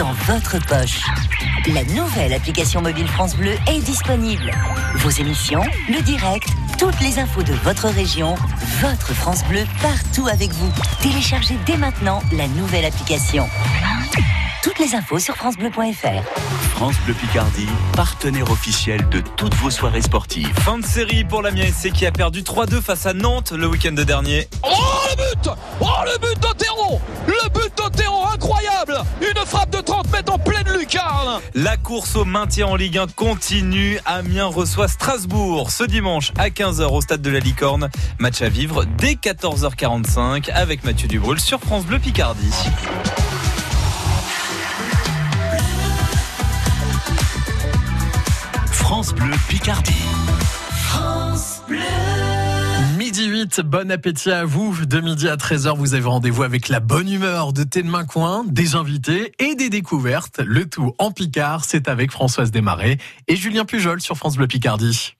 dans votre poche. La nouvelle application mobile France Bleu est disponible. Vos émissions, le direct, toutes les infos de votre région, votre France Bleu partout avec vous. Téléchargez dès maintenant la nouvelle application. Toutes les infos sur francebleu.fr. France Bleu Picardie, partenaire officiel de toutes vos soirées sportives. Fin de série pour la SC qui a perdu 3-2 face à Nantes le week-end dernier. Oh le but Oh le but d'Otero Le but d'Otero, incroyable Une frappe de 30 mètres en pleine lucarne La course au maintien en Ligue 1 continue. Amiens reçoit Strasbourg ce dimanche à 15h au stade de la Licorne. Match à vivre dès 14h45 avec Mathieu Dubrul sur France Bleu Picardie. France Bleu Picardie. France Bleu. Midi 8, bon appétit à vous. De midi à 13h, vous avez rendez-vous avec la bonne humeur de Thé de Main Coin, des invités et des découvertes. Le tout en Picard, c'est avec Françoise Desmarais et Julien Pujol sur France Bleu Picardie.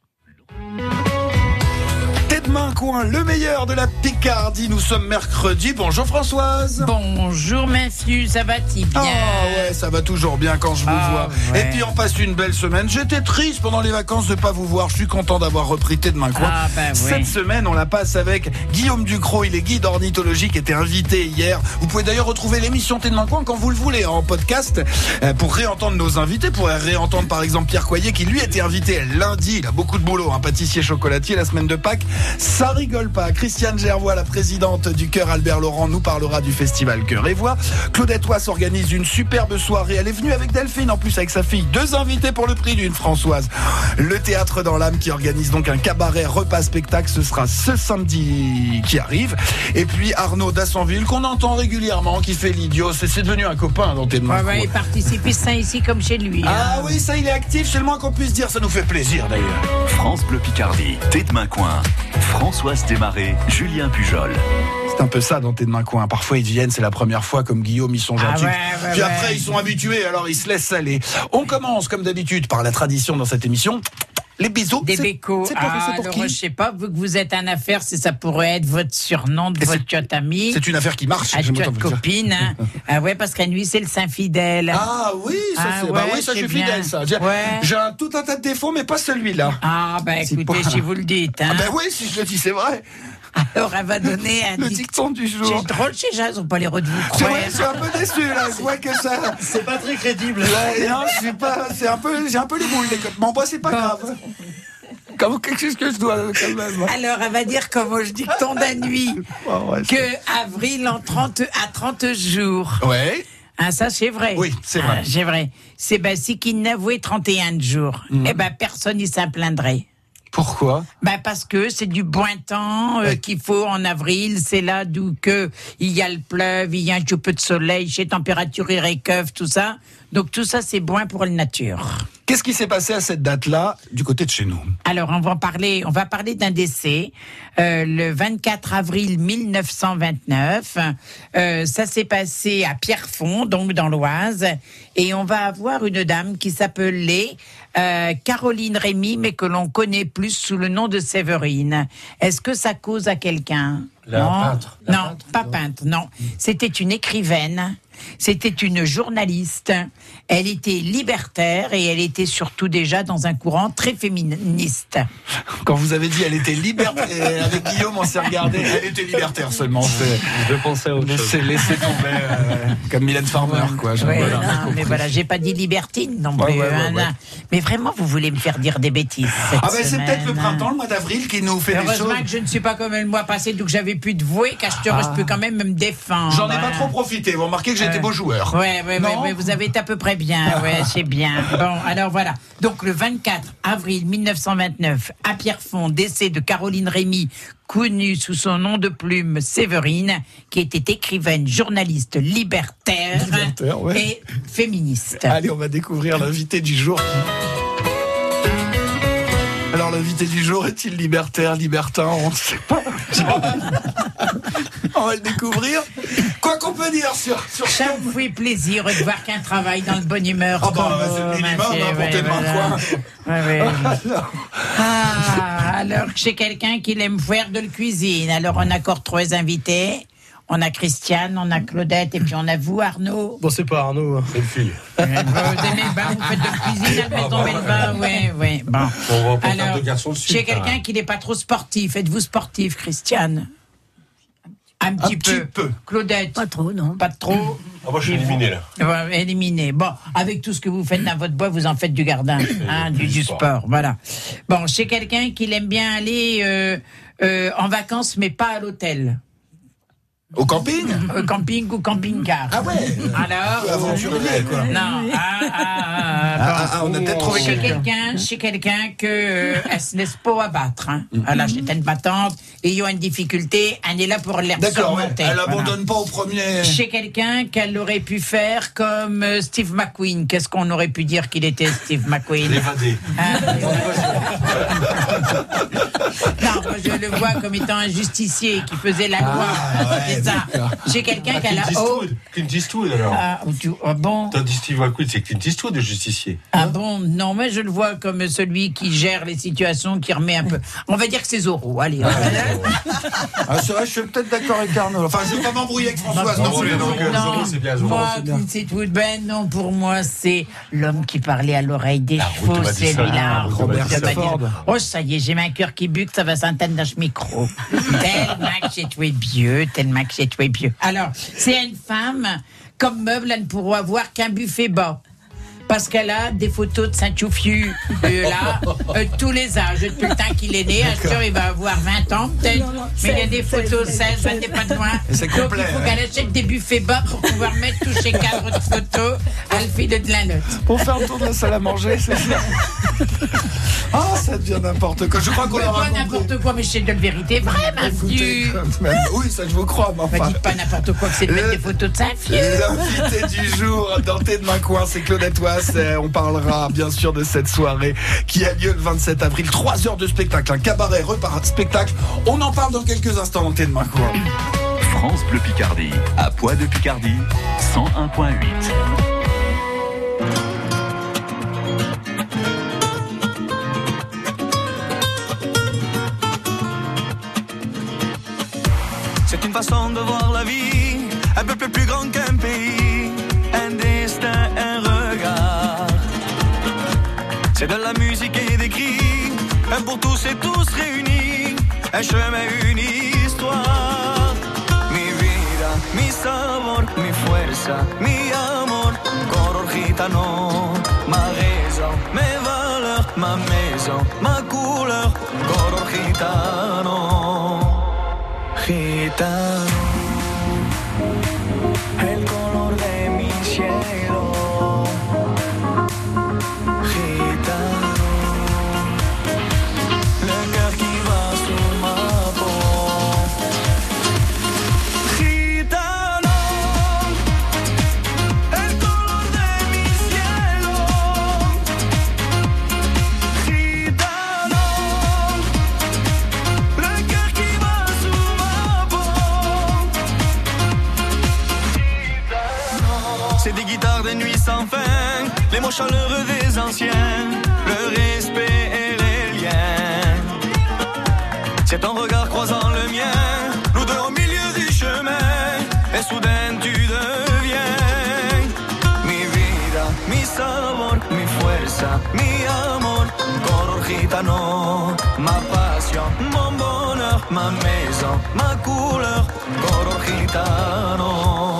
Main Coin, le meilleur de la Picardie. Nous sommes mercredi. Bonjour Françoise. Bonjour Mathieu, ça va-t-il bien Ah ouais, ça va toujours bien quand je vous Ah vois. ouais. Et puis on passe une belle semaine. J'étais triste pendant les vacances de pas vous voir. Je suis content d'avoir repris Thé de Main Coin. Ah bah ouais. Cette semaine, on la passe avec Guillaume Ducrot. Il est guide ornithologie qui était invité hier. Vous pouvez d'ailleurs retrouver l'émission Thé de Main Coin quand vous le voulez en podcast euh, pour réentendre nos invités. Pour réentendre par exemple Pierre Coyer qui lui était invité lundi. Il a beaucoup de boulot, un pâtissier chocolatier la semaine de Pâques. Ça rigole pas. Christiane Gervois, la présidente du Cœur Albert Laurent, nous parlera du festival Cœur et Voix. Claudette Wass organise une superbe soirée. Elle est venue avec Delphine, en plus avec sa fille. Deux invités pour le prix d'une Françoise. Le Théâtre dans l'âme qui organise donc un cabaret repas spectacle. Ce sera ce samedi qui arrive. Et puis Arnaud d'Assonville, qu'on entend régulièrement, qui fait l'idiot. C'est devenu un copain dans tes mains. ouais, il participe ça ici comme chez lui. hein. Ah oui, ça il est actif, c'est le moins qu'on puisse dire, ça nous fait plaisir d'ailleurs. France Bleu Picardie, de Main Coin. Françoise Desmarais, Julien Pujol. C'est un peu ça dans tes mains coin. Parfois ils viennent, c'est la première fois comme Guillaume, ils sont Ah gentils. ouais, ouais, Puis ouais. après ils sont habitués, alors ils se laissent aller. On commence comme d'habitude par la tradition dans cette émission. Les bisous. Des bécos. C'est pour, Ah, pour alors, qui je sais pas, vu que vous êtes en affaire, si ça pourrait être votre surnom de Et votre tiotte amie. C'est une affaire qui marche. Ah, autant tiotte vous copine. hein. ah ouais, parce qu'à nuit, c'est le Saint-Fidèle. Ah oui, ça Ah c'est. bah oui, ça je suis fidèle ça. J'ai Ouais. un, tout un tas de défauts, mais pas celui-là. Ah, ben C'est écoutez, pas- si vous le dites. Hein. Ah ben oui, si je le dis, c'est vrai. Alors, elle va donner un Le dic- dicton du jour. C'est drôle, gens, ils ont pas l'air de vous C'est croire. vrai, je suis un peu déçu là. Je vois que ça. C'est pas très crédible. Ouais, non, je suis pas. C'est un peu. J'ai un peu les boules des côtes. Bon, bah, c'est pas grave. Comment quelque chose que je dois quand même. Alors, elle va dire comment je dicton d'un nuit. Oh, ouais, que avril en 30, à 30 jours. Ouais. Ah, ça, c'est vrai. Oui, c'est vrai. Ah, c'est vrai. C'est ben, si qu'il n'avouait 31 jours, Mhm. eh ben, personne ne s'en plaindrait. Pourquoi? Ben parce que c'est du bon temps euh, qu'il faut en avril, c'est là d'où que il y a le pleuve, il y a un petit peu de soleil, chez température récuve, tout ça. Donc tout ça c'est bon pour la nature. Qu'est-ce qui s'est passé à cette date-là du côté de chez nous Alors on va parler, on va parler d'un décès euh, le 24 avril 1929. Euh, ça s'est passé à Pierrefonds, donc dans l'Oise, et on va avoir une dame qui s'appelait euh, Caroline Rémy, mais que l'on connaît plus sous le nom de Séverine. Est-ce que ça cause à quelqu'un? La Non, peintre. La non, peintre, pas non. peintre, non. C'était une écrivaine. C'était une journaliste. Elle était libertaire et elle était surtout déjà dans un courant très féministe. Quand vous avez dit elle était libertaire, avec Guillaume on s'est regardé, elle était libertaire seulement. Je pensais à autre chose. laissez, laissez tomber, euh, comme Mylène Farmer quoi. je- Ouais, voilà, non, mais voilà, j'ai pas dit libertine non plus. ouais, ouais, hein. Mais vraiment, vous voulez me faire dire des bêtises. cette Ah ben c'est peut-être le printemps, le mois d'avril qui nous fait des Heureusement choses. que je ne suis pas comme le mois passé, donc j'avais pu te vouer, car je, te- je peux quand même me défendre. J'en ai pas trop profité. Vous remarquez que j'ai été beau joueur. Ouais, ouais, ouais, ouais, vous avez été à peu près bien, ouais, c'est bien. Bon, alors voilà. Donc le 24 avril 1929, à Pierrefonds, décès de Caroline Rémy, connue sous son nom de plume Séverine, qui était écrivaine, journaliste, libertaire, Libertaire, ouais. et féministe. Allez, on va découvrir l'invité du jour. Alors l'invité du jour est-il libertaire, libertin On ne sait pas. on va le découvrir. Quoi qu'on peut dire sur sur Ça me fait plaisir de voir qu'un travail dans le bonne humeur. Ah bah, c'est le vous, minimum, Mathieu, hein, pour ouais, tes mains, voilà. quoi. Ouais, ouais. Alors, Ah, alors que j'ai quelqu'un qui l'aime faire de la cuisine. Alors on a encore trois invités. On a Christiane, on a Claudette, et puis on a vous, Arnaud. Bon, c'est pas Arnaud. hein. Belle fille. Euh, vous aimez le bain, vous faites de cuisine à la maison Bellebain, oui, oui. Bon. On va pas faire Alors, deux garçons dessus. chez quelqu'un qui n'est pas trop sportif, êtes-vous sportif, Christiane? Un petit, petit peu. Claudette? Pas trop, non. Pas trop Ah, moi, je suis éliminé, là. Éliminé. Bon, avec tout ce que vous faites dans votre bois, vous en faites du gardin, hein, du, du sport. Voilà. Bon, chez quelqu'un qui aime bien aller euh, euh, en vacances, mais pas à l'hôtel. Au camping Euh, camping ou camping-car. Ah ouais Alors Aventurier, quoi. Non. Ah, ah, ah, Ah, ah, on a peut-être trouvé chez quelqu'un. quelqu'un, chez quelqu'un que euh, elle se laisse pas abattre. Hein. Elle achète une patente et ils ont une difficulté, elle est là pour les D'accord, ouais. elle Voilà. abandonne pas au premier. Chez quelqu'un qu'elle aurait pu faire comme euh, Steve McQueen. Qu'est-ce qu'on aurait pu dire qu'il était Steve McQueen? L'évadé. Non, moi je le vois comme étant un justicier qui faisait la loi. c'est ça. Chez quelqu'un qu'elle Clint a. Oh, Eastwood. Clint Eastwood, alors. ah, tu- ah bon T'as dit Steve McQueen, c'est Clint Eastwood, le justicier. Ah bon Non, mais je le vois comme celui qui gère les situations, qui remet un peu. On va dire que c'est Zorro. Allez. on va- Ah, c'est vrai, je suis peut-être d'accord avec Arnaud. Enfin, je vais pas m'embrouiller avec Françoise non non, Non, Zorro, c'est bien Zorro. moi. Clint Eastwood, ben non, pour moi, c'est l'homme qui parlait à l'oreille des Ah, chevaux, Ruth c'est Madison. lui-là. Ah, Ruth Robert. Oh, ça y est, j'ai un cœur qui ça va s'entendre dans ce micro. tellement que j'ai tué vieux, tellement que j'ai tué vieux. Alors, c'est une femme, comme meuble, elle ne pourra avoir qu'un buffet bas. Parce qu'elle a des photos de Saint-Chouffiu, euh, là, euh, tous les âges. Depuis le temps qu'il est né, un jour, il va avoir 20 ans, peut-être. Non, non, Mais il y a 16, des photos 16, 16, je 16. n'ai pas de loin. Et c'est Donc, complet, il faut hein. qu'elle achète des buffets bas pour pouvoir mettre tous ces cadres de photos à le fil de la note. Pour faire le tour de la salle à manger, c'est ça. Ah, ça devient n'importe quoi. Je crois qu'on Pas aura compris. n'importe quoi, mais c'est de la vérité vraie, ma fille. Oui, ça je vous crois, mais Bah, enfin. dites pas n'importe quoi que c'est de mettre des photos de sa fille. L'invité du jour dans Tes de main coin, c'est Claudette Wass. On parlera bien sûr de cette soirée qui a lieu le 27 avril. Trois heures de spectacle, un cabaret, repas, spectacle. On en parle dans quelques instants Tes de main. France Bleu Picardie, à Poix de Picardie, 101.8. C'est une façon de voir la vie, un peu plus grand qu'un pays, C'est de la musique et des cris, un pour tous et tous réunis, un chemin, une histoire. Mi vida, mi sabor, mi fuerza, mi amor, color gitano, ma raison, mes valeurs, ma maison, ma couleur, color gitano. Gitano, le respect et les liens. C'est ton regard croisant le mien, nous deux au milieu du chemin, et soudain tu deviens mi vida, mi sabor, mi fuerza, mi amor, color gitano, ma passion, mon bonheur, ma maison, ma couleur, color. Gitano,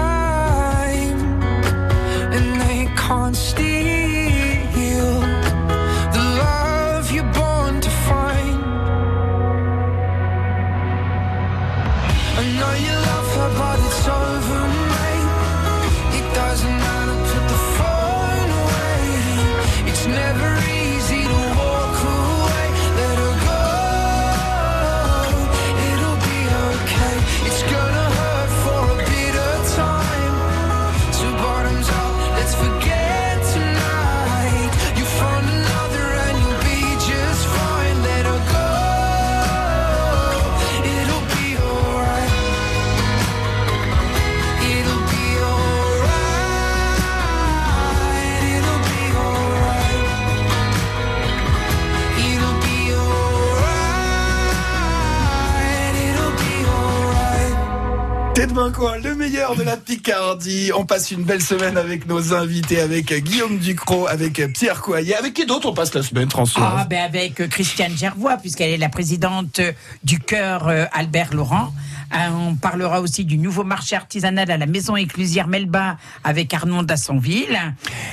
quoi Le meilleur de la Picardie. On passe une belle semaine avec nos invités, avec Guillaume Ducrot, avec Pierre Coyer. Avec qui d'autre on passe la semaine, François Ah, ben avec euh, Christiane Gervois, puisqu'elle est la présidente euh, du cœur euh, Albert Laurent. On parlera aussi du nouveau marché artisanal à la maison éclusière Melba avec Arnaud d'Assonville.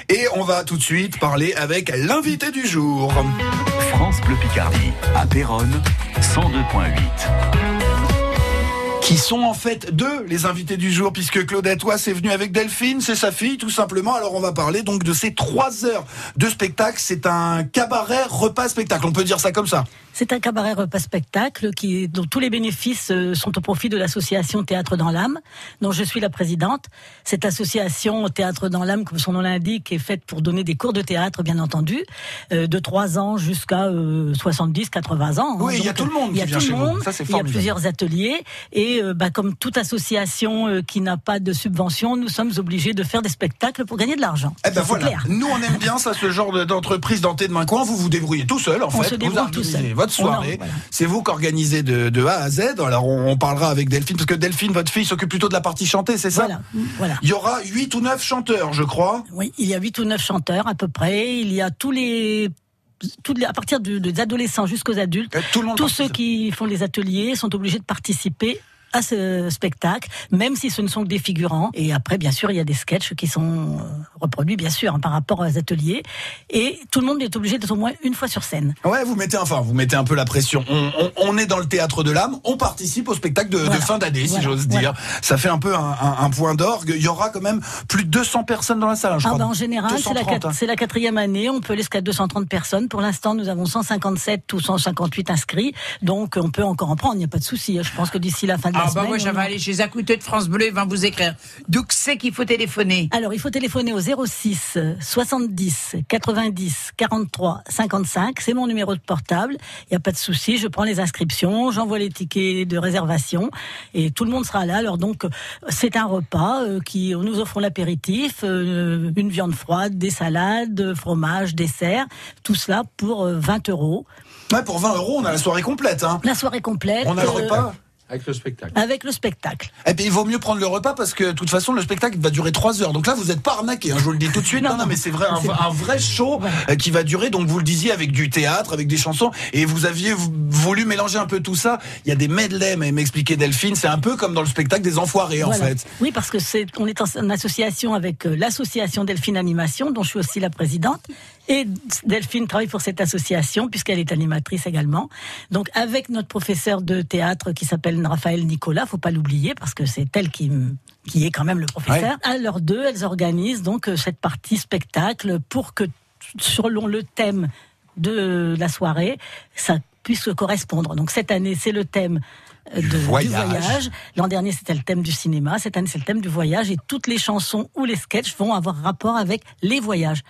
Et on va tout de suite parler avec l'invité du jour. France Bleu Picardie, à Péronne, 102.8. Qui sont en fait deux les invités du jour, puisque Claudette Wass est venue avec Delphine, c'est sa fille tout simplement. Alors on va parler donc de ces trois heures de spectacle. C'est un cabaret repas spectacle, on peut dire ça comme ça. C'est un cabaret repas spectacle qui, dont tous les bénéfices euh, sont au profit de l'association Théâtre dans l'âme, dont je suis la présidente. Cette association Théâtre dans l'âme, comme son nom l'indique, est faite pour donner des cours de théâtre, bien entendu, euh, de 3 ans jusqu'à euh, 70, 80 ans. hein. Oui, il y a tout le monde Il y a tout le monde. Ça, Il y a plusieurs ateliers et euh, bah, comme toute association euh, qui n'a pas de subvention, nous sommes obligés de faire des spectacles pour gagner de l'argent. Eh ben voilà, clair. nous on aime bien ça, ce genre de- d'entreprise dans de main coin. Vous vous débrouillez tout seul en On fait. se vous débrouille tout seul. votre En- soirée. voilà. C'est vous qui organisez de, de A à Z. Alors on, on parlera avec Delphine parce que Delphine, votre fille, s'occupe plutôt de la partie chantée, c'est ça Voilà, voilà. Il y aura 8 ou 9 chanteurs, je crois. Oui, il y a huit ou neuf chanteurs à peu près. Il y a tous les, à partir de- des adolescents jusqu'aux adultes. Euh, Tout le monde Tous participe. ceux qui font les ateliers sont obligés de participer à ce spectacle, même si ce ne sont que des figurants. Et après, bien sûr, il y a des sketchs qui sont euh, reproduits, bien sûr, hein, par rapport aux ateliers. Et tout le monde est obligé d'être au moins une fois sur scène. Ouais, vous mettez enfin, vous mettez un peu la pression. On, on- on est dans le théâtre de l'âme, on participe au spectacle de, fin d'année, si j'ose dire. Voilà. Ça fait un peu un, un- un point d'orgue. Il y aura quand même plus de 200 personnes dans la salle, hein, je Ah crois. bah, en général, c'est la, 230, quat- hein. c'est la quatrième année. On peut aller jusqu'à 230 personnes. Pour l'instant, nous avons 157 ou 158 inscrits. Donc, on peut encore en prendre. Il n'y a pas de souci. Je pense que d'ici la fin de la Ah bah semaine. moi on j'avais a- aller chez Accouté de France Bleu, il va vous écrire. D'où que c'est qu'il faut téléphoner Alors, il faut téléphoner au 06 70 90 43 55. C'est mon numéro de portable. Il n'y a pas de souci. Je prends les inscriptions, j'envoie les tickets de réservation et tout le monde sera là. Alors donc, euh, c'est un repas euh, qui nous offrons l'apéritif, euh, une viande froide, des salades, fromage, dessert, tout cela pour euh, 20 euros. Ouais, pour 20 euros, on a la soirée complète. Hein. La soirée complète. On a le euh, repas. Avec le spectacle. Avec le spectacle. Et puis il vaut mieux prendre le repas parce que de toute façon le spectacle va durer 3 heures. Donc là vous n'êtes pas arnaqué, hein, je vous le dis tout de suite. Non, non, mais c'est vrai, un, un vrai show euh, qui va durer. Donc vous le disiez avec du théâtre, avec des chansons, et vous aviez vou- voulu mélanger un peu tout ça. Il y a des medley, mais m'expliquait Delphine, c'est un peu comme dans le spectacle des Enfoirés en fait. Oui, parce que c'est, on est en, en association avec euh, l'association Delphine Animation, dont je suis aussi la présidente. Et Delphine travaille pour cette association puisqu'elle est animatrice également. Donc avec notre professeur de théâtre qui s'appelle Raphaël Nicolas, faut pas l'oublier parce que c'est elle qui qui est quand même le professeur. À l'heure deux, elles organisent donc euh, cette partie spectacle pour que selon le thème de la soirée, ça puisse correspondre. Donc cette année, c'est le thème euh, de, voyage. du voyage. L'an dernier, c'était le thème du cinéma. Cette année, c'est le thème du voyage. Et toutes les chansons ou les sketchs vont avoir rapport avec les voyages.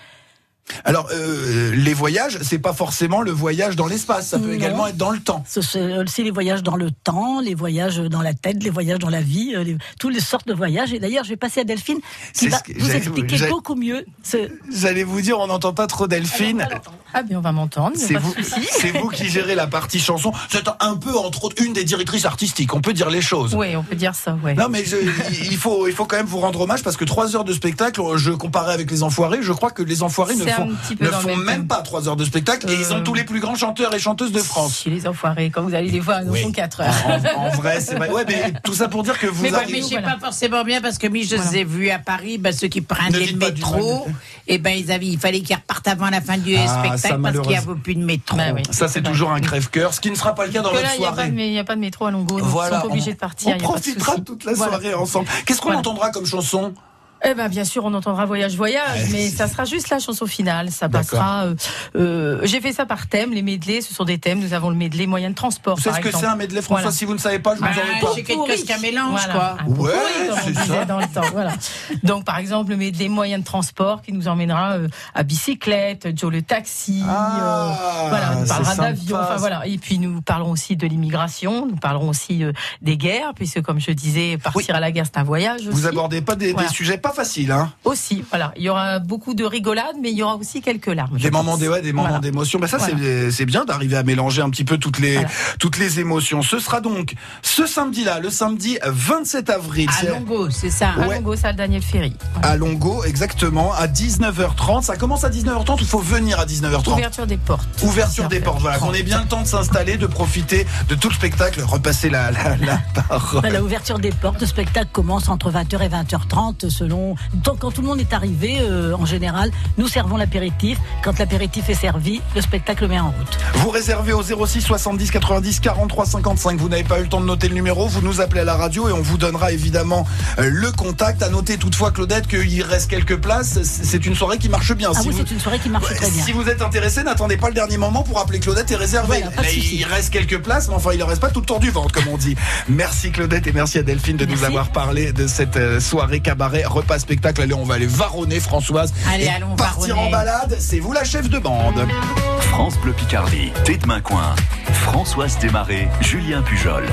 Alors euh, les voyages, c'est pas forcément le voyage dans l'espace, ça peut Non. également être dans le temps. Ce- C'est les voyages dans le temps, les voyages dans la tête, les voyages dans la vie, euh, les- toutes les sortes de voyages. Et d'ailleurs, je vais passer à Delphine qui va vous expliquer beaucoup mieux. ce- J'allais vous dire, on n'entend pas trop Delphine. Ah, bien, on va m'entendre, C'est vous, vous qui gérez la partie chanson. C'est un peu, entre autres, une des directrices artistiques. On peut dire les choses. Oui, on peut dire ça, ouais. Non, mais je- il faut, il faut quand même vous rendre hommage parce que trois heures de spectacle, je comparais avec les Enfoirés, je crois que les Enfoirés ne C'est font, ne font même pas trois heures de spectacle et ils ont Euh, tous les plus grands chanteurs et chanteuses de France. Chez les enfoirés, quand vous allez les voir, ils Oui. font 4 heures. En, en vrai, c'est vrai. Ouais, mais tout ça pour dire que vous mais, arrivez. mais c'est pas forcément bien parce que moi je les ai vus à Paris, bah, ceux qui prennent Ne le métro, et ben ils avaient, il fallait qu'ils repartent avant la fin du Ah, spectacle parce qu'il n'y avait plus de métro. Bah oui. Ça, c'est toujours un crève-cœur, ce qui ne sera pas le cas dans votre là, il n'y a, pas soirée. de- métro à Longo, donc Voilà, ils sont obligés de partir. On profitera toute la soirée ensemble. Qu'est-ce qu'on entendra comme chanson? Eh ben, bien sûr, on entendra Voyage Voyage, Ouais, mais c'est- ça sera juste la chanson finale. Ça passera. euh, euh, J'ai fait ça par thème. Les medley, ce sont des thèmes. Nous avons le medley moyen de transport. Par ce que c'est un medley François Voilà. Si vous ne savez pas, je vous Ah, en veux pas. c'est quelque chose qu'un mélange, Voilà, quoi. Ouais, c'est ça. dans le temps. Voilà. Donc, par exemple, le medley moyen de transport qui nous emmènera euh, à bicyclette, Joe le taxi. Ah, euh, voilà, c'est parlera d'avion. Enfin voilà. Et puis nous parlons aussi de l'immigration. Nous parlerons aussi euh, des guerres, puisque comme je disais, partir à la guerre c'est un voyage. Vous aussi. abordez pas des, sujets pas faciles, hein Aussi, voilà. Il y aura beaucoup de rigolade, mais il y aura aussi quelques larmes. Des moments, des, ouais, des moments Voilà. d'émotion. Ben ça, Voilà. c'est- bien d'arriver à mélanger un petit peu toutes les, toutes les émotions. Ce sera donc ce samedi-là, le samedi 27 avril. À Longo, c'est ça. À. Longo, salle Daniel Ferry. À Longo, exactement, à 19h30. Ça commence à 19h30 ou il faut venir à 19h30 Ouverture des portes. Ouverture des portes, voilà, qu'on ait bien le temps de s'installer, de profiter de tout le spectacle, repasser la, la, la parole. La ouverture des portes, le spectacle commence entre 20h et 20h30 selon. Donc, quand tout le monde est arrivé, euh, en général, nous servons l'apéritif. Quand l'apéritif est servi, le spectacle met en route. Vous réservez au 06 70 90 43 55. Vous n'avez pas eu le temps de noter le numéro, vous nous appelez à la radio et on vous donnera évidemment euh, le contact. À noter toutefois, Claudette, qu'il reste quelques places. C'est une soirée qui marche bien. Ah Si oui, vous- c'est une soirée qui marche très bien. Si vous êtes intéressé, n'attendez pas le dernier moment pour appeler Claudette. Voilà, pas de Là, souci. il reste quelques places, mais enfin, il ne reste pas tout le tour du ventre, comme on dit. Merci Claudette et merci à Delphine de nous avoir parlé de cette euh, soirée cabaret repas spectacle. Allez, on va aller varonner Françoise Allez, et allons partir varonner. en balade. C'est vous la chef de bande. France Bleu Picardie, Tête Main Coin. Françoise Desmarais, Julien Pujol.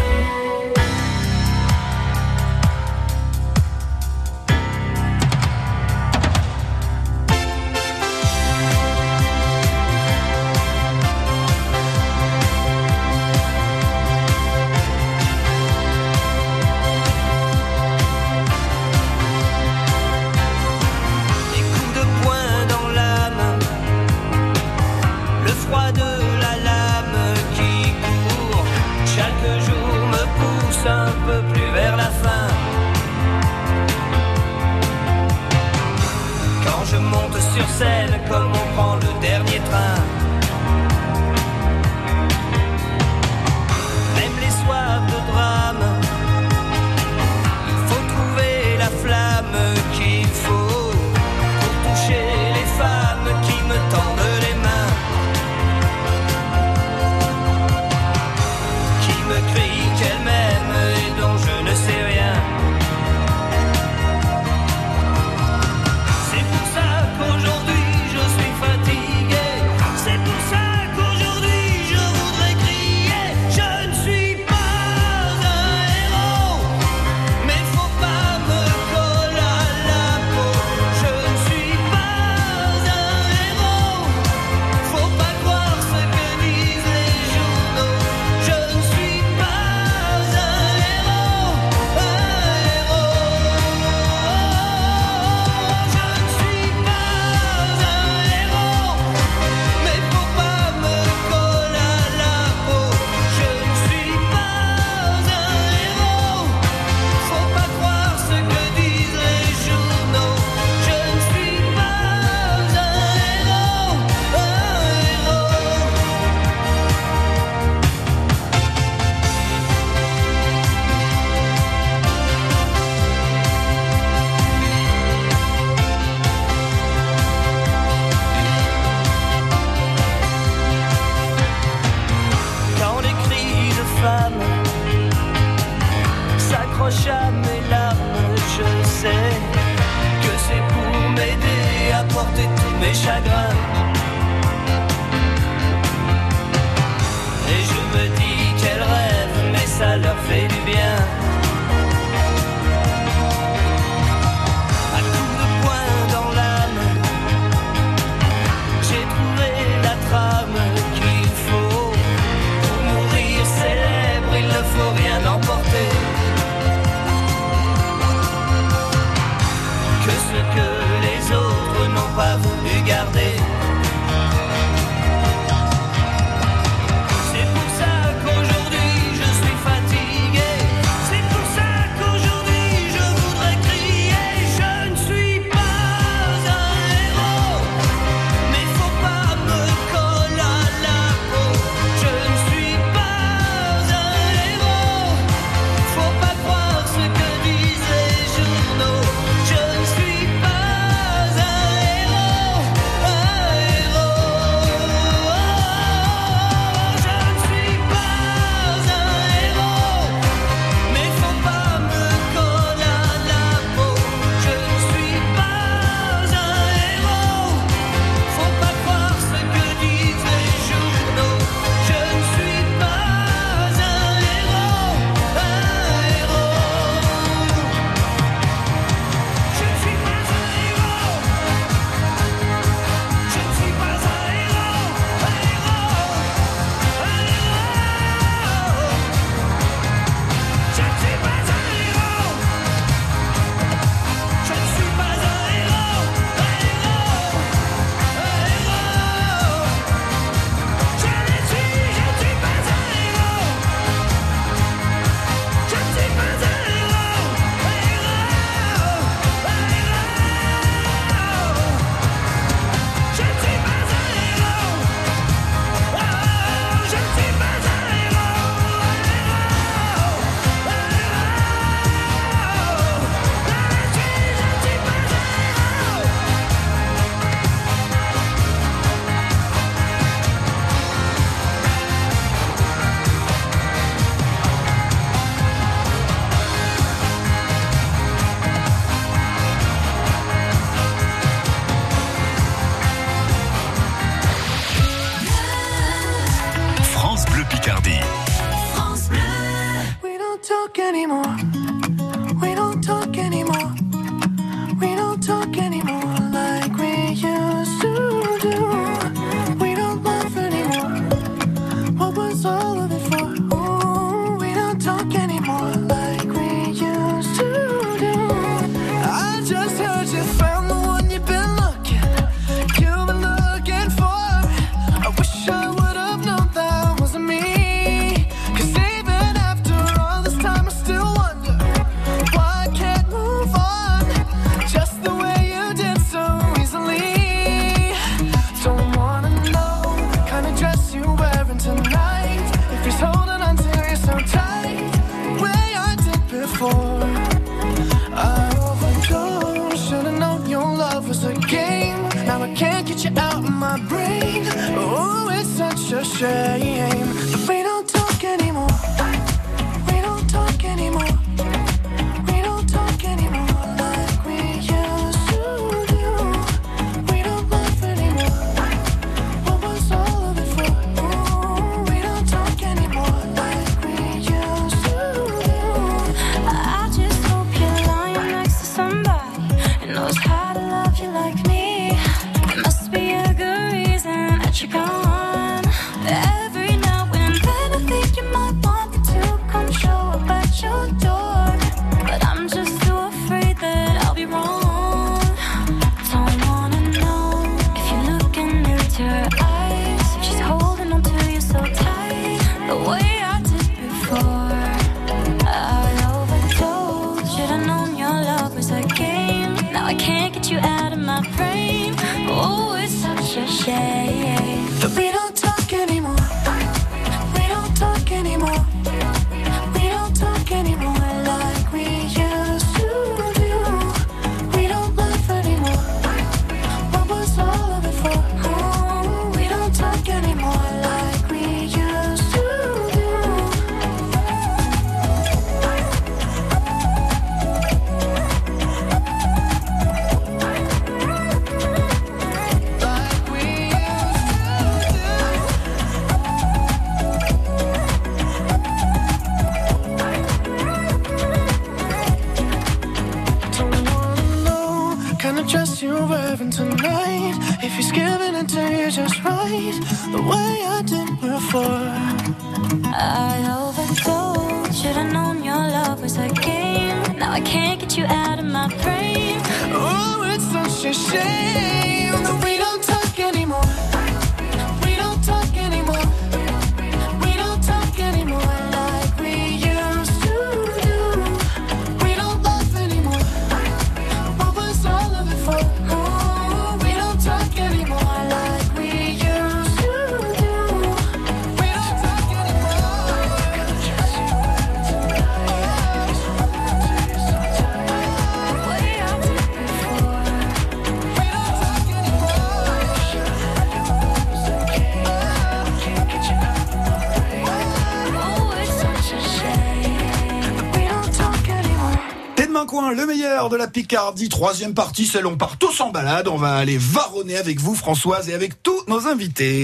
De la Picardie, troisième partie, celle où on part tous en balade. On va aller varonner avec vous, Françoise, et avec tous nos invités.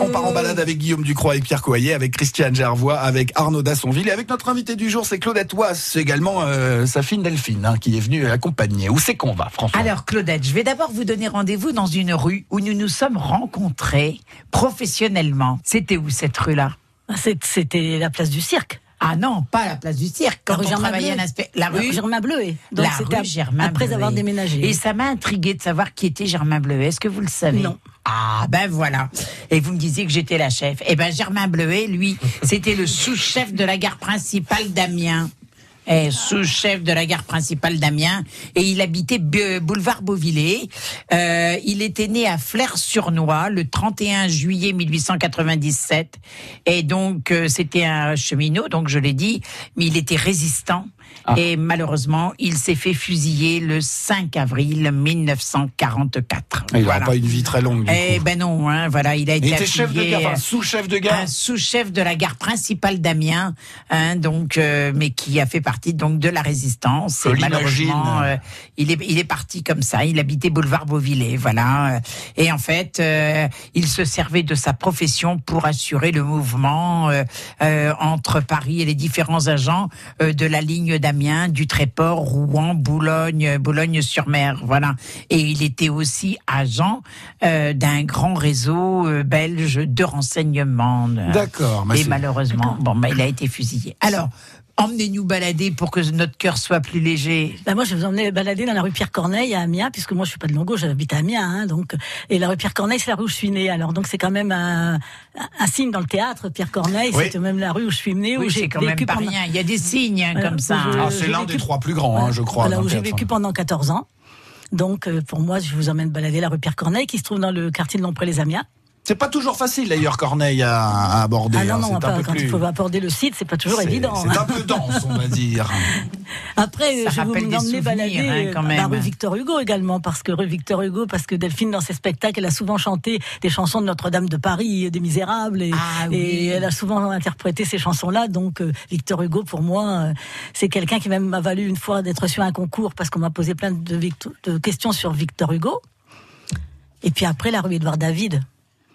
On part en balade avec Guillaume Ducroix et Pierre Coyer, avec Christiane Gervois, avec Arnaud Dassonville et avec notre invité du jour, c'est Claudette Wass, également euh, sa fille Delphine, hein, qui est venue accompagner. Où c'est qu'on va, François Alors Claudette, je vais d'abord vous donner rendez-vous dans une rue où nous nous sommes rencontrés professionnellement. C'était où cette rue-là? Ah, C'était la place du cirque. Ah non, pas la place du cirque. Quand La rue on Germain travaillait Bleuet. un aspect, la rue Germain Bleuet. Donc la rue Germain après Bleuet. avoir déménagé. Et ça m'a intrigué de savoir qui était Germain Bleuet. Est-ce que vous le savez Non. Ah ben voilà. Et vous me disiez que j'étais la chef. Eh ben Germain Bleuet, lui, c'était le sous-chef de la gare principale d'Amiens. Sous-chef de la gare principale d'Amiens et il habitait boulevard Beauvillé. Euh, il était né à Flers-sur-Noix le 31 juillet 1897 et donc euh, c'était un cheminot donc je l'ai dit mais il était résistant et malheureusement il s'est fait fusiller le 5 avril 1944. Il n'aura Voilà. pas une vie très longue. Eh ben non, hein, voilà, il a été Il était chef de gare, enfin, sous-chef de gare. un sous-chef de la gare principale d'Amiens, hein, donc, euh, mais qui a fait partie donc de la résistance. Et malheureusement, euh, il est il est parti comme ça. Il habitait boulevard Beauvillé, voilà. Et en fait, euh, il se servait de sa profession pour assurer le mouvement euh, euh, entre Paris et les différents agents euh, de la ligne d'Amiens, du Tréport, Rouen, Boulogne, Boulogne-sur-Mer, voilà. Et il était aussi agent euh, d'un grand réseau euh, belge de renseignement. D'accord, Et malheureusement, bon, bah, il a été fusillé. Alors, emmenez-nous balader pour que notre cœur soit plus léger. Bah moi, je vais vous emmener balader dans la rue Pierre Corneille à Amiens, puisque moi, je suis pas de Longo, j'habite à Amiens, hein, donc. Et la rue Pierre Corneille, c'est la rue où je suis née. Alors, donc, c'est quand même un, un signe dans le théâtre. Pierre Corneille, Oui. c'est même la rue où je suis née, Oui, où j'ai c'est quand même vécu pas pendant- rien. Il y a des signes hein, comme ça. Ah, c'est l'un vécu- des trois plus grands, hein, je crois. Voilà, où j'ai vécu pendant 14 ans. Donc, euh, pour moi, je vous emmène balader la rue Pierre Corneille, qui se trouve dans le quartier de Lompré-les-Amiens. C'est pas toujours facile d'ailleurs Corneille à, à aborder. Ah non, hein, non, un peu quand plus- il faut aborder le site, c'est pas toujours évident. C'est un peu dense, on va dire. Après, Ça je vous emmener balader hein, euh, rue Victor Hugo également, parce que rue Victor Hugo, parce que Delphine, dans ses spectacles, elle a souvent chanté des chansons de Notre-Dame de Paris, des Misérables, et, Ah oui. et elle a souvent interprété ces chansons-là. Donc, euh, Victor Hugo, pour moi, euh, c'est quelqu'un qui même m'a valu une fois d'être sur un concours, parce qu'on m'a posé plein de, de questions sur Victor Hugo. Et puis après, la rue Édouard David.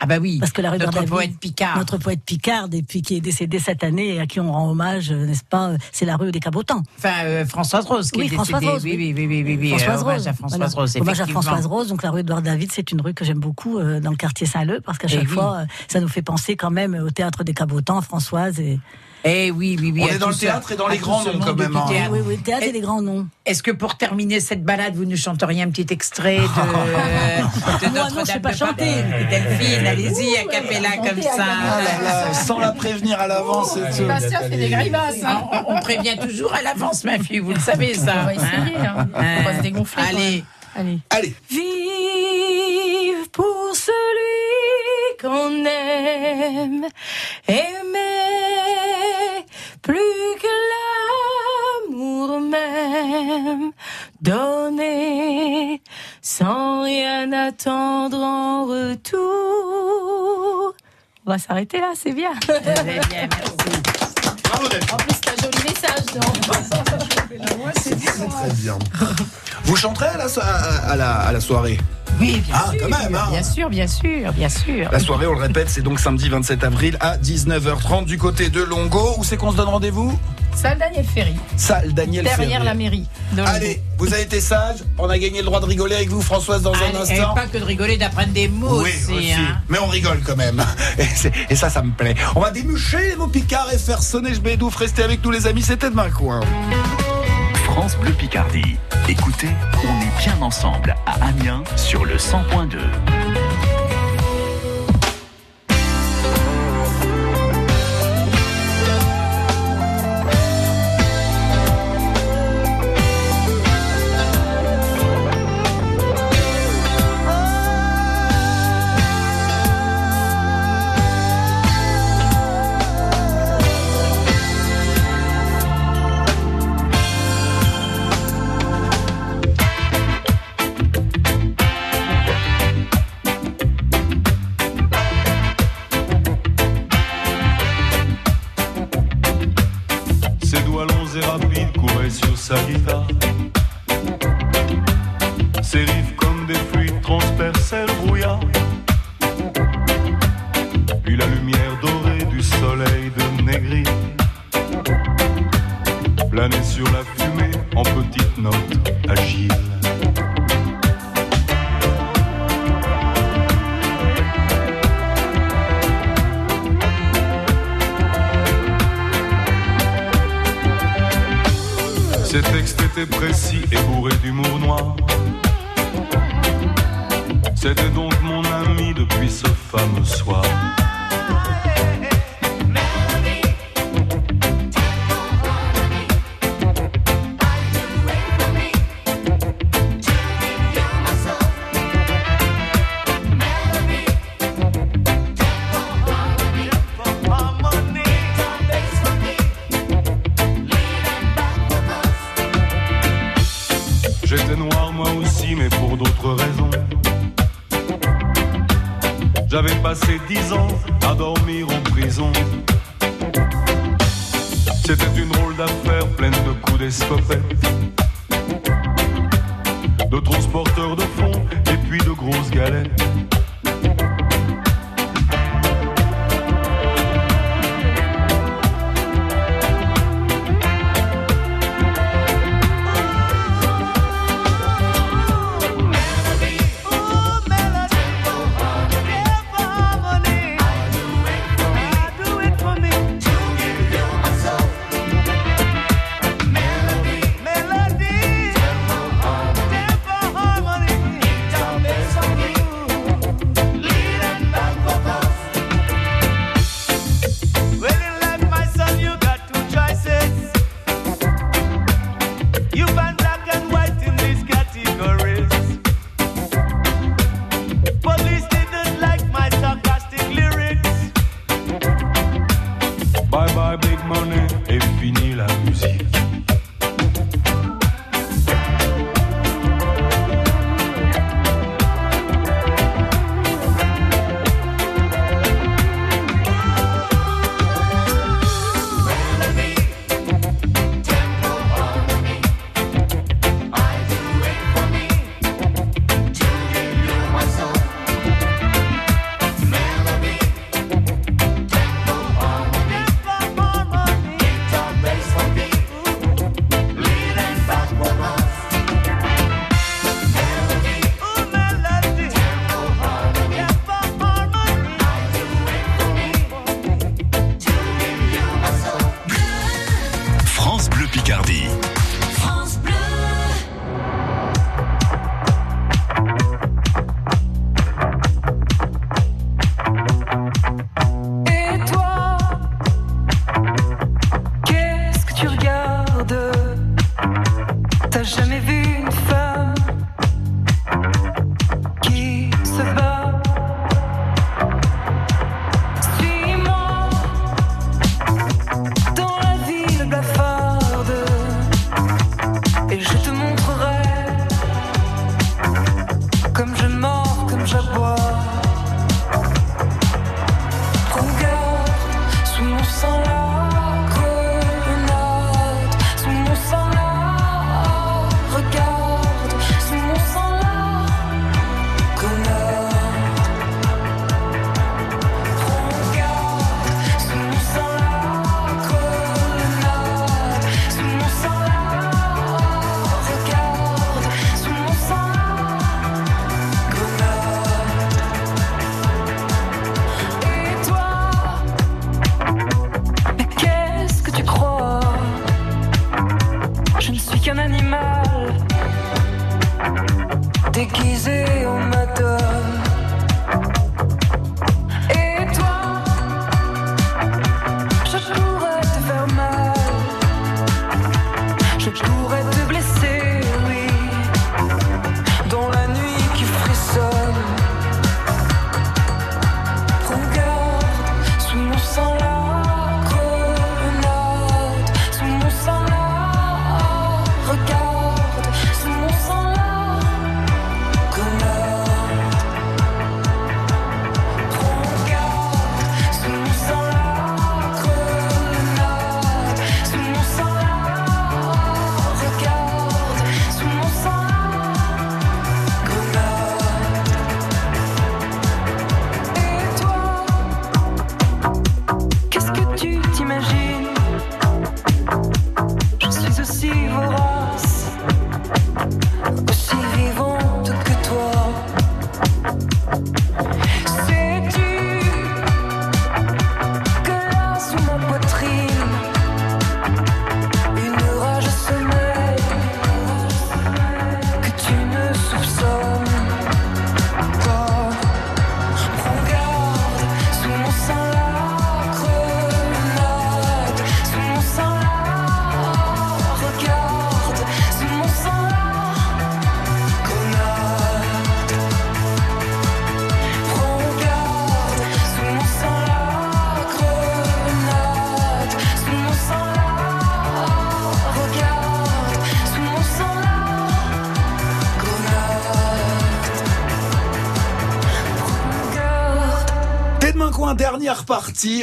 Ah bah oui, Parce que la rue notre David, poète Picard. notre poète Picard, et puis qui est décédé cette année et à qui on rend hommage, euh, n'est-ce pas euh, C'est la rue des Cabotants. Enfin, euh, Françoise Rose qui Oui, est Françoise décédée. Rose, oui, oui. oui, oui, oui, oui, oui, Françoise euh, hommage Rose. à Françoise Voilà. Rose, Hommage à. Françoise Rose. Donc la rue Édouard David, c'est une rue que j'aime beaucoup euh, dans le quartier Saint-Leu parce qu'à Eh chaque fois, ça nous fait penser quand même au théâtre des Cabotants, Françoise. Et... Eh oui, oui, oui. On est dans le ça- théâtre et dans les grands noms, quand même, hein. théâtre. Oui, oui, le théâtre et les grands noms. Est-ce que pour terminer cette balade, vous nous chanteriez un petit extrait de, de Moi, non, je sais Notre-Dame pas de chanter. Delphine, allez-y, à capella comme ça. Ah là là, sans la prévenir à l'avance et tout. Sébastien fait des grimaces. hein. On, on prévient toujours à l'avance, ma fille, vous le savez ça. On va essayer, hein. On va se dégonfler, Allez. Allez. Allez. Vive pour celui rien attendre en retour. On va s'arrêter là, c'est bien. Bravo En plus, c'est un joli message, Très bien. Vous chanterez à la, so- à, à la, à la soirée? Oui, bien Ah, sûr. quand même, hein. Bien sûr, bien sûr, bien sûr. La soirée, on le répète, c'est donc samedi 27 avril à 19h30 du côté de Longo. Où c'est qu'on se donne rendez-vous? Salle Daniel Ferry. Salle Daniel Derrière Ferré. la mairie. Allez, vous avez été sage. On a gagné le droit de rigoler avec vous, Françoise, dans un Allez, et instant. pas que de rigoler, d'apprendre des mots Oui, aussi. aussi. hein. Mais on rigole quand même. Et, ça, ça me plaît. On va démucher les mots picards et faire sonner je bédouf. Restez avec nous, les amis. C'était demain, quoi. France Bleu Picardie. Écoutez, on est bien ensemble à Amiens sur le 100.2.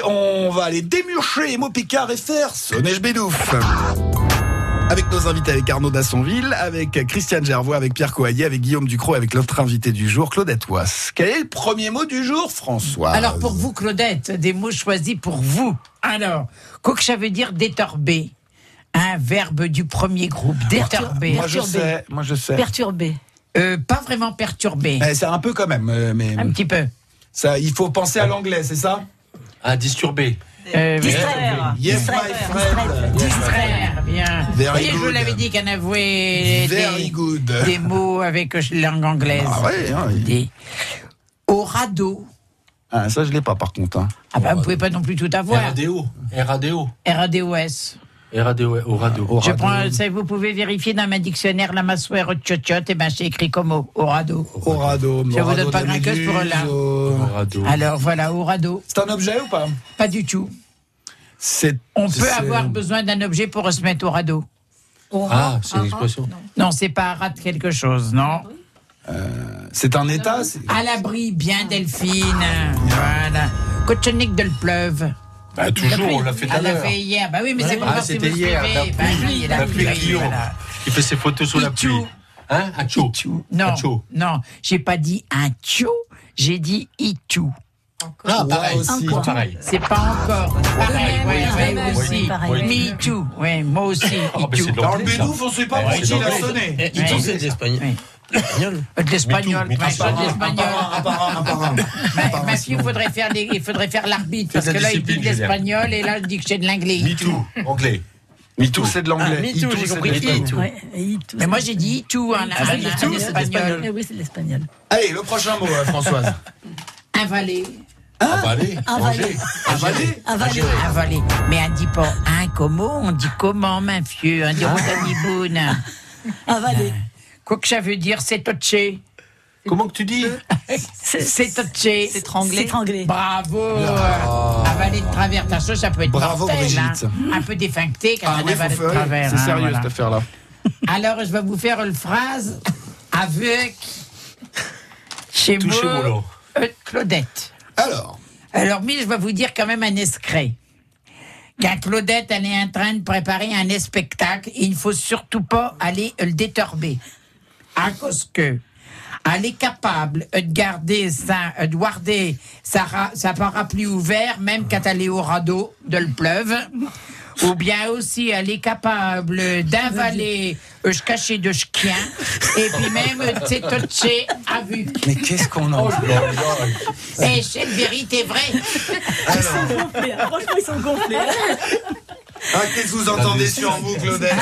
On va aller démurcher les mots picards et faire sonner bédouf. Avec nos invités, avec Arnaud Dassonville, avec Christiane Gervois, avec Pierre Coaillet, avec Guillaume Ducrot, avec notre invité du jour, Claudette Wass. Quel est le premier mot du jour, François Alors pour vous, Claudette, des mots choisis pour vous. Alors, quoi que ça veut dire détorber Un verbe du premier groupe, détorber. Moi je sais, moi je sais. Perturbé. Euh, pas vraiment perturbé. Eh, c'est un peu quand même, euh, mais Un petit peu. ça, il faut penser à l'anglais, c'est ça? Ah, disturbé. Euh, Distraire. Yes, Distraire. my friend. Distraire, bien. Very Voyez, je vous good. l'avais dit avouait Very des, good. des mots avec langue anglaise. Ah ouais, hein, oui. Des- Au radeau. Ah, ça je l'ai pas par contre. hein. Ah bah, vous pouvez pas non plus tout avoir. RADO. RADO. R-A-D-O-S. RADO, au radeau. Je prends, ça, vous pouvez vérifier dans ma dictionnaire la massoire tchotchot, et ben c'est écrit comme au, au radeau. Au radeau. Je au vous donne pas grand-chose pour là. au- radeau. Alors voilà, au radeau. C'est un objet ou pas? Pas du tout. C'est. On peut c'est- avoir besoin d'un objet pour se mettre au radeau. Ah, c'est une expression. Non, c'est pas rate quelque chose, non. C'est un état. c'est- À l'abri, bien Delphine. Voilà. Cochonique de le pleuve. Bah, toujours, on l'a fait tout à l'heure. fait hier. Bah oui, mais c'est Ah, c'était hier, Bah pluie, oui, la pluie voilà. Il fait ses photos sous la pluie. Hein. Non, Acho. non, j'ai pas dit un tchou, j'ai dit itou. Ah, pareil. aussi. Encore. Pareil. C'est pas encore. Pareil, oui, oui, oui, moi aussi. oui, pareil. Me too. Ouais, moi aussi. Ah, Dans le bédouf, on sait pas pour qui il a sonné. Itou, c'est l'espagnol. Euh, De l'espagnol, ouais, il faudrait faire il faudrait faire l'arbitre parce que là, il dit de l'espagnol et là, il dit que c'est de l'anglais. Me too. Anglais. Me too. C'est de l'anglais. Ah, me too, j'ai c'est de compris. Mais moi, j'ai dit tout en, Ah, espagnol. l'espagnol. Oui, c'est de l'espagnol. Allez, le prochain mot, euh, Françoise. Avaler. Avaler. Avaler. Manger. Avaler Avaler. Avaler. Mais on dit pas un comment, on dit comment, ma vieux, on dit Rodaniboun. Avaler. Quoi que ça veut dire, c'est touché. Comment que tu dis C'est touché. C'est étranglé. Bravo. Avaler de travers ta chose, ça peut être Bravo, mortel, Brigitte. hein. Un peu défuncté quand Ah on oui, avale de faire- travers. c'est hein, sérieux voilà. cette affaire-là. Alors, je vais vous faire une phrase avec chez moi, euh, Claudette. Alors, Alors, mais je vais vous dire quand même un escret. Quand Claudette, elle est en train de préparer un spectacle, il ne faut surtout pas aller le détorber. À cause que, elle est capable de garder sa, de garder sa, sa parapluie ouvert, même quand elle est au radeau de le pleuve. Ou bien aussi, elle est capable d'avaler je cachais de chien, et puis même de s'étoucher à vue. mais qu'est-ce qu'on en Et c'est une vérité vraie. Ils sont gonflés. hein. Franchement, ils sont gonflés. hein. Ah, qu'est-ce que vous entendez sur vous, Claudette?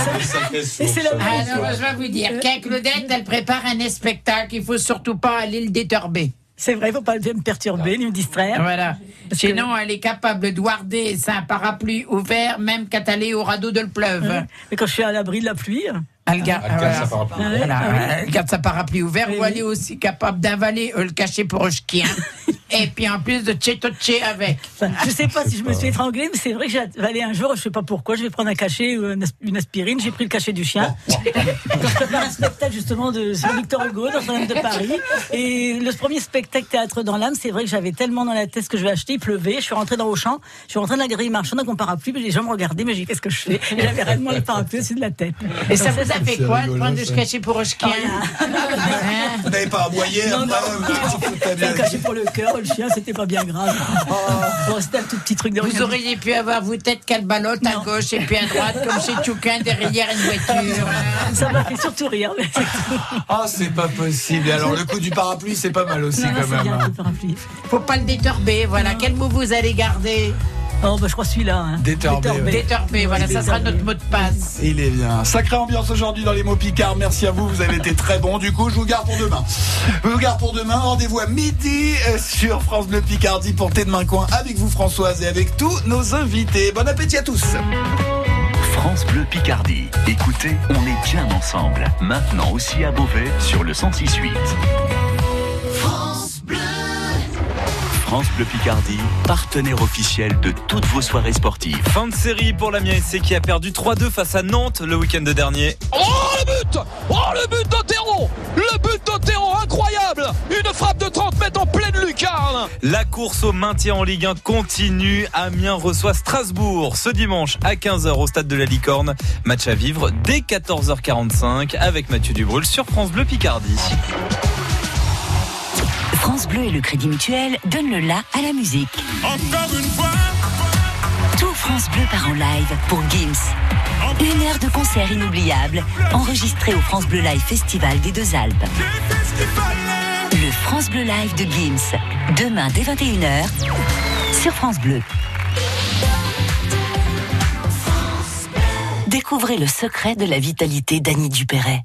Et c'est la Alors, je vais vous dire, quand Claudette, elle prépare un spectacle, il faut surtout pas aller le détorber. C'est vrai, il ne faut pas me perturber ni me distraire. Voilà. Parce que- Sinon, elle est capable de garder sa parapluie ouvert, même quand elle est au radeau de le pleuve. Ouais. Mais quand je suis à l'abri de la pluie, Elle garde, Elle garde voilà. sa parapluie. Voilà, ah elle garde sa parapluie ouvert, Oui, ou elle est aussi capable d'avaler euh, le cachet pour un chien. et puis en plus de tchétotcher avec. Je sais pas si je me suis étranglée, mais c'est vrai que j'ai avalé un jour, je sais pas pourquoi, je vais prendre un cachet ou une as- une aspirine, j'ai pris le cachet du chien. Quand je prépare un spectacle justement de, Victor Hugo, dans un de Paris. Et le premier spectacle Théâtre dans l'âme, c'est vrai que j'avais tellement dans la tête ce que je vais acheter, il pleuvait, je suis rentrée dans Auchan, je suis rentrée dans la galerie marchande avec mon parapluie, puis les gens me regardaient, mais j'ai dit qu'est-ce que je fais? Et j'avais réellement le parapluie au-dessus de la tête. Et ça vous a fait quoi de prendre ce cachet pour un chien? Hein Vous n'avez pas aboyé C'est un cachet pour le cœur, le chien, c'était pas bien grave. Bon, c'était un tout petit truc de Vous auriez pu avoir vos têtes calbalotes à Non. gauche et puis à droite, comme chez Chouquin derrière une voiture. Ça m'a fait surtout rire. mais. Ah, c'est pas possible. Et alors, le coup du parapluie, c'est pas mal aussi, Non, non, quand c'est bien, même. le parapluie. Faut pas le détorber, voilà. Quel mot vous allez garder? Oh, bah, je crois celui-là. Hein. Ouais. Détorber, voilà, ça sera notre mot de passe. Il est bien. Sacrée ambiance aujourd'hui dans les mots picards. Merci à vous, vous avez été très bons. Du coup, je vous garde pour demain. Je vous garde pour demain. Rendez-vous à midi euh, sur France Bleu Picardie pour Thé de Main Coin avec vous, Françoise, et avec tous nos invités. Bon appétit à tous. France Bleu Picardie. Écoutez, on est bien ensemble. Maintenant aussi à Beauvais sur le 1068. France Bleu Picardie, partenaire officiel de toutes vos soirées sportives. Fin de série pour l'Amiens SC qui a perdu 3-2 face à Nantes le week-end dernier. Oh le but Oh le but d'Otero Le but d'Otero, incroyable Une frappe de 30 mètres en pleine lucarne La course au maintien en Ligue 1 continue. Amiens reçoit Strasbourg ce dimanche à 15h au stade de la Licorne. Match à vivre dès 14h45 avec Mathieu Dubrul sur France Bleu Picardie. France Bleu et le Crédit Mutuel donnent le la à la musique. Encore une fois, Tout France Bleu part en live pour Gims. Une heure de concert inoubliable, enregistré au France Bleu Live Festival des Deux Alpes. Le France Bleu Live de Gims, demain dès 21h sur France Bleu. Découvrez le secret de la vitalité d'Annie Dupéret.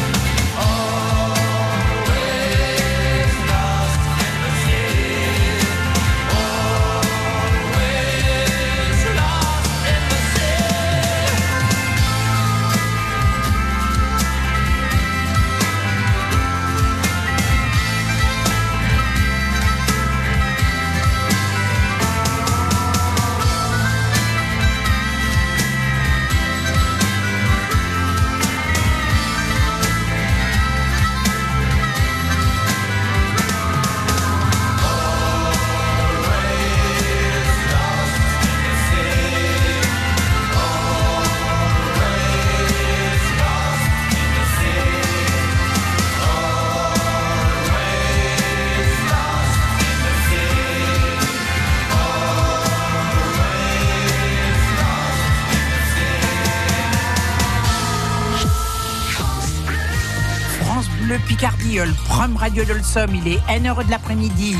Programme radio de il est 1h de l'après-midi.